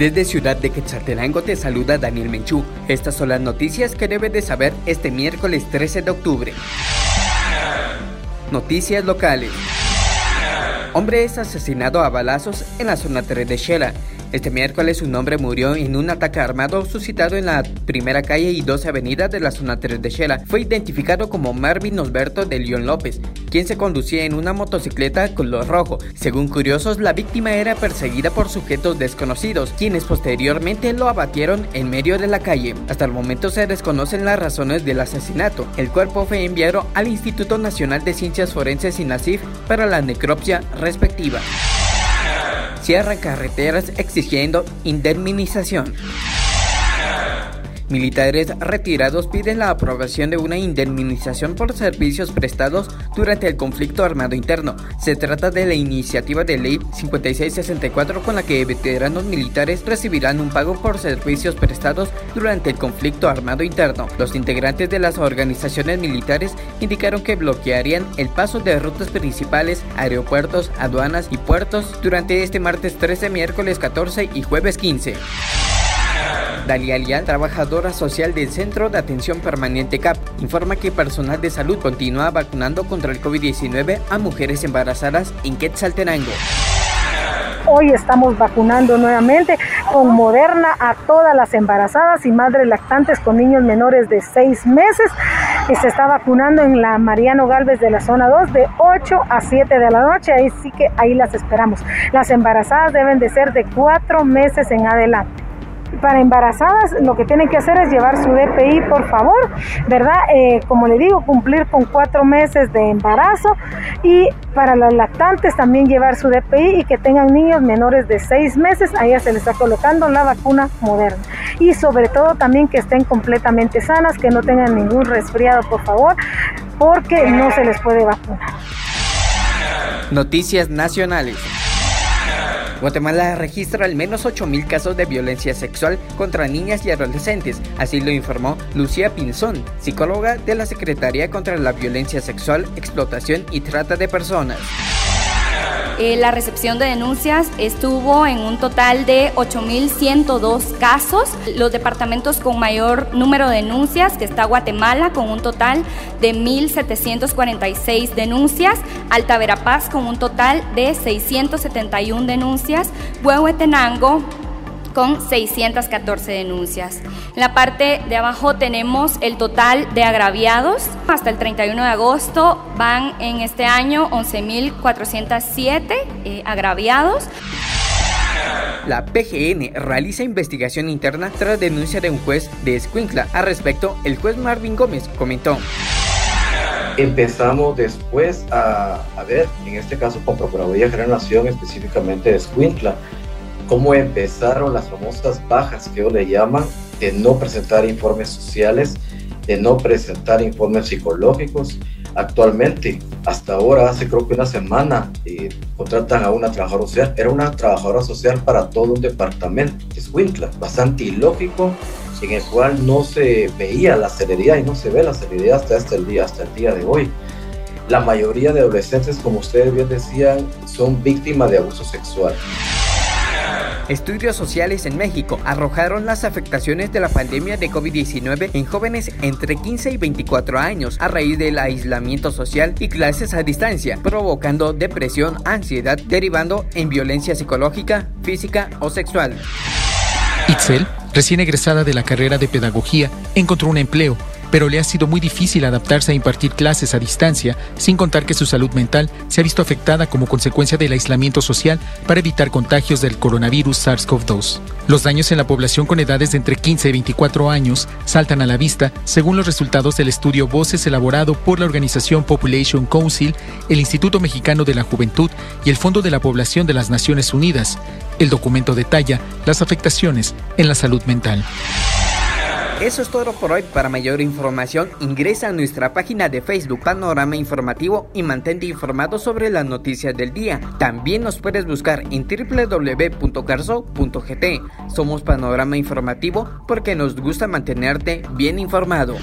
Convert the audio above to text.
Desde Ciudad de Quetzaltenango te saluda Daniel Menchú. Estas son las noticias que debes de saber este miércoles 13 de octubre. Noticias locales. Hombre es asesinado a balazos en la zona 3 de Shela. Este miércoles un hombre murió en un ataque armado suscitado en la primera calle y 12 avenida de la zona 3 de Shela. Fue identificado como Marvin Osberto de León López, quien se conducía en una motocicleta color rojo. Según curiosos, la víctima era perseguida por sujetos desconocidos, quienes posteriormente lo abatieron en medio de la calle. Hasta el momento se desconocen las razones del asesinato. El cuerpo fue enviado al Instituto Nacional de Ciencias Forenses y NACIF para la necropsia respectiva cierra carreteras exigiendo indemnización. Militares retirados piden la aprobación de una indemnización por servicios prestados durante el conflicto armado interno. Se trata de la iniciativa de ley 5664 con la que veteranos militares recibirán un pago por servicios prestados durante el conflicto armado interno. Los integrantes de las organizaciones militares indicaron que bloquearían el paso de rutas principales, aeropuertos, aduanas y puertos durante este martes 13, miércoles 14 y jueves 15. Dalia Lian, trabajadora social del Centro de Atención Permanente CAP, informa que personal de salud continúa vacunando contra el COVID-19 a mujeres embarazadas en Quetzaltenango. Hoy estamos vacunando nuevamente con Moderna a todas las embarazadas y madres lactantes con niños menores de 6 meses. Y se está vacunando en la Mariano Galvez de la zona 2 de 8 a 7 de la noche. Ahí sí que ahí las esperamos. Las embarazadas deben de ser de 4 meses en adelante para embarazadas lo que tienen que hacer es llevar su DPI, por favor, ¿verdad? Eh, como le digo, cumplir con cuatro meses de embarazo y para las lactantes también llevar su DPI y que tengan niños menores de seis meses, a ellas se les está colocando la vacuna moderna. Y sobre todo también que estén completamente sanas, que no tengan ningún resfriado, por favor, porque no se les puede vacunar. Noticias nacionales. Guatemala registra al menos 8.000 casos de violencia sexual contra niñas y adolescentes, así lo informó Lucía Pinzón, psicóloga de la Secretaría contra la Violencia Sexual, Explotación y Trata de Personas. Eh, la recepción de denuncias estuvo en un total de 8.102 casos. Los departamentos con mayor número de denuncias, que está Guatemala, con un total de 1.746 denuncias, Alta Verapaz con un total de 671 denuncias, Huehuetenango con 614 denuncias. En la parte de abajo tenemos el total de agraviados. Hasta el 31 de agosto van en este año 11.407 eh, agraviados. La PGN realiza investigación interna tras denuncia de un juez de Escuincla. Al respecto, el juez Marvin Gómez comentó. Empezamos después a, a ver, en este caso con Procuraduría General Nación, específicamente de Escuincla, cómo empezaron las famosas bajas que ellos le llaman de no presentar informes sociales, de no presentar informes psicológicos. Actualmente, hasta ahora, hace creo que una semana, eh, contratan a una trabajadora social. Era una trabajadora social para todo un departamento, es bastante ilógico, en el cual no se veía la seriedad y no se ve la seriedad hasta este día, hasta el día de hoy. La mayoría de adolescentes, como ustedes bien decían, son víctimas de abuso sexual. Estudios sociales en México arrojaron las afectaciones de la pandemia de COVID-19 en jóvenes entre 15 y 24 años a raíz del aislamiento social y clases a distancia, provocando depresión, ansiedad, derivando en violencia psicológica, física o sexual. Itzel, recién egresada de la carrera de pedagogía, encontró un empleo pero le ha sido muy difícil adaptarse a impartir clases a distancia, sin contar que su salud mental se ha visto afectada como consecuencia del aislamiento social para evitar contagios del coronavirus SARS-CoV-2. Los daños en la población con edades de entre 15 y 24 años saltan a la vista según los resultados del estudio Voces elaborado por la organización Population Council, el Instituto Mexicano de la Juventud y el Fondo de la Población de las Naciones Unidas. El documento detalla las afectaciones en la salud mental. Eso es todo por hoy. Para mayor información, ingresa a nuestra página de Facebook Panorama Informativo y mantente informado sobre las noticias del día. También nos puedes buscar en www.carso.gt. Somos Panorama Informativo porque nos gusta mantenerte bien informado.